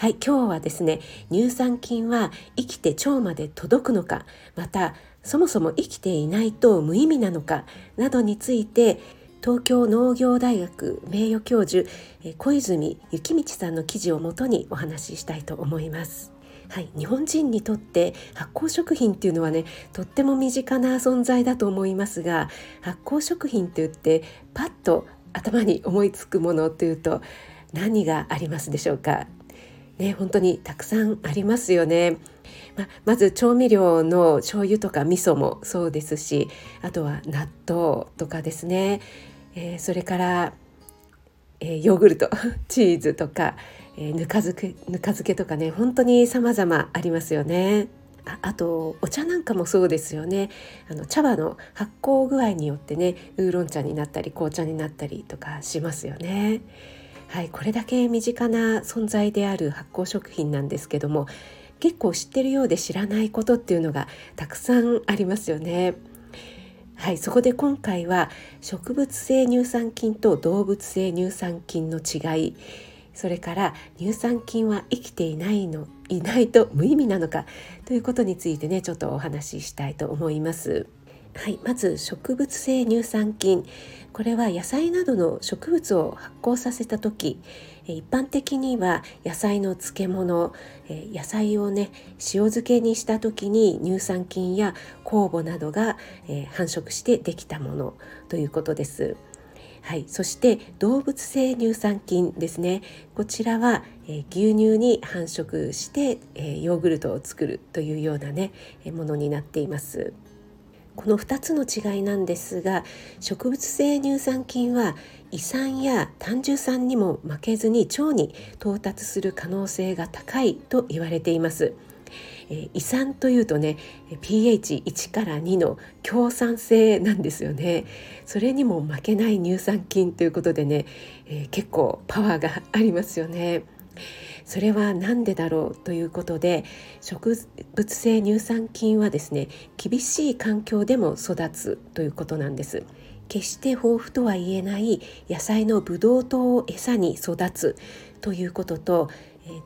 はい今日はですね乳酸菌は生きて腸まで届くのかまたそもそも生きていないと無意味なのかなどについて東京農業大学名誉教授小泉幸道さんの記事をもとにお話ししたいと思います。はい、日本人にとって発酵食品っていうのはねとっても身近な存在だと思いますが発酵食品って言ってパッと頭に思いつくものというと何がありますでしょうか？ね本当にたくさんありますよね。ままず調味料の醤油とか味噌もそうですしあとは納豆とかですね、えー、それから、えー、ヨーグルト チーズとか、えー、ぬか漬けぬか漬けとかね本当に様々ありますよね。ああとお茶なんかもそうですよねあの茶葉の発酵具合によってねウーロン茶になったり紅茶になったりとかしますよね。はい、これだけ身近な存在である発酵食品なんですけども結構知ってるようで知らないことっていうのがたくさんありますよね。はい、そこで今回は植物性乳酸菌と動物性乳酸菌の違いそれから乳酸菌は生きていないのいないと無意味なのかということについてねちょっとお話ししたいと思います。はい、まず植物性乳酸菌これは野菜などの植物を発酵させた時一般的には野菜の漬物野菜をね塩漬けにした時に乳酸菌や酵母などが繁殖してできたものということです。はい、そして動物性乳酸菌ですねこちらは、え牛乳に繁殖して、えヨーグルトを作るというようなね、えものになっています。この2つの違いなんですが植物性乳酸菌は胃酸や胆汁酸にも負けずに腸に到達する可能性が高いと言われています。え胃酸というとね pH1 から2の強酸性なんですよねそれにも負けない乳酸菌ということでね、えー、結構パワーがありますよねそれは何でだろうということで植物性乳酸菌はですね厳しい環境でも育つということなんです。決して豊富とは言えない野菜のブドウ糖を餌に育つということと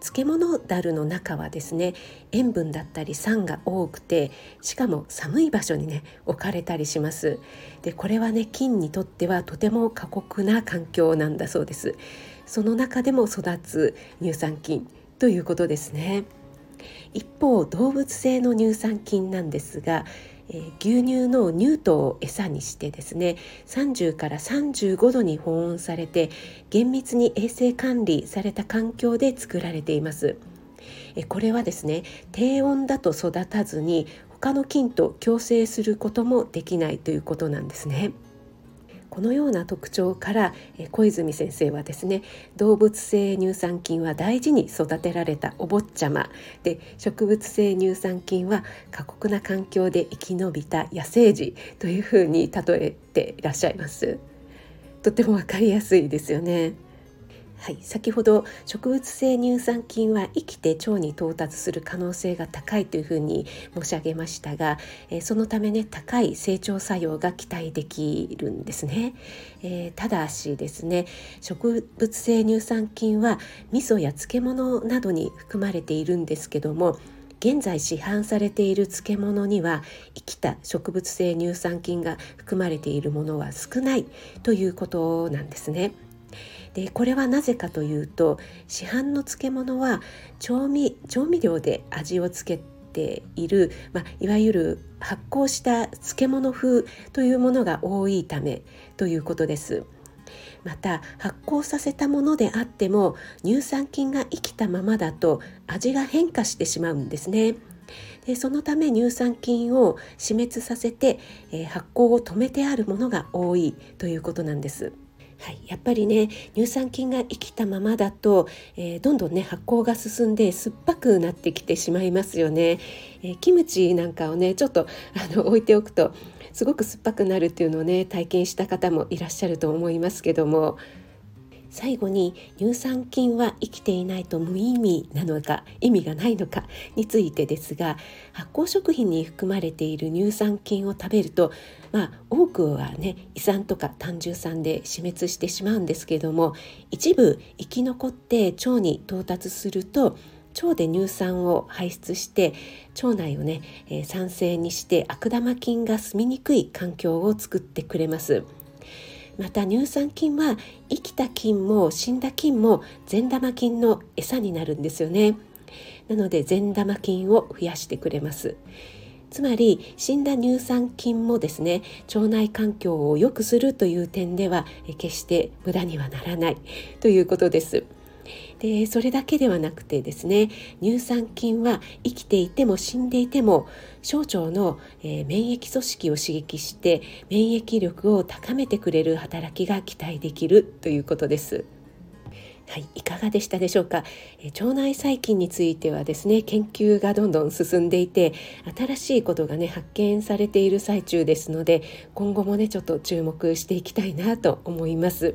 漬物だるの中はですね塩分だったり酸が多くてしかも寒い場所にね置かれたりします。でこれはね菌にとってはとても過酷な環境なんだそうです。その中でも育つ乳酸菌ということですね一方動物性の乳酸菌なんですがえー、牛乳の乳糖を餌にしてですね30から35度に保温されて厳密に衛生管理された環境で作られています。えこれはですね低温だと育たずに他の菌と共生することもできないということなんですね。このような特徴から小泉先生はですね動物性乳酸菌は大事に育てられたお坊ちゃまで植物性乳酸菌は過酷な環境で生き延びた野生児というふうに例えていらっしゃいます。とても分かりやすいですよね。はい、先ほど植物性乳酸菌は生きて腸に到達する可能性が高いというふうに申し上げましたが、え、そのためね高い成長作用が期待できるんですね、えー、ただしですね植物性乳酸菌は味噌や漬物などに含まれているんですけども現在市販されている漬物には生きた植物性乳酸菌が含まれているものは少ないということなんですね。でこれはなぜかというと市販の漬物は調味調味料で味をつけている、まあ、いわゆる発酵した漬物風というものが多いためということです。また発酵させたものであっても乳酸菌が生きたままだと味が変化してしまうんですね。でそのため乳酸菌を死滅させて、えー、発酵を止めてあるものが多いということなんです。はい、やっぱりね乳酸菌が生きたままだと、えー、どんどんね発酵が進んで酸っぱくなってきてしまいますよね、えー、キムチなんかをねちょっとあの置いておくとすごく酸っぱくなるっていうのをね体験した方もいらっしゃると思いますけども最後に乳酸菌は生きていないと無意味なのか意味がないのかについてですが発酵食品に含まれている乳酸菌を食べるとまあ多くはね胃酸とか胆汁酸で死滅してしまうんですけれども一部生き残って腸に到達すると腸で乳酸を排出して腸内をね、えー、酸性にして悪玉菌が住みにくい環境を作ってくれます。また乳酸菌は生きた菌も死んだ菌も善玉菌の餌になるんですよね。なので善玉菌を増やしてくれます。つまり死んだ乳酸菌もですね腸内環境を良くするという点では決して無駄にはならないということです。でそれだけではなくてですね乳酸菌は生きていても死んでいても小腸の、えー、免疫組織を刺激して免疫力を高めてくれる働きが期待できるということです。はい、いかがでしたでしょうか、え腸内細菌についてはですね研究がどんどん進んでいて新しいことがね発見されている最中ですので今後もねちょっと注目していきたいなと思います。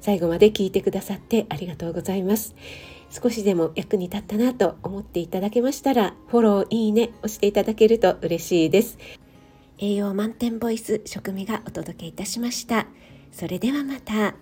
最後まで聞いてくださってありがとうございます。少しでも役に立ったなと思っていただけましたら、フォロー、いいね押していただけると嬉しいです。栄養満点ボイス食味がお届けいたしました。それではまた。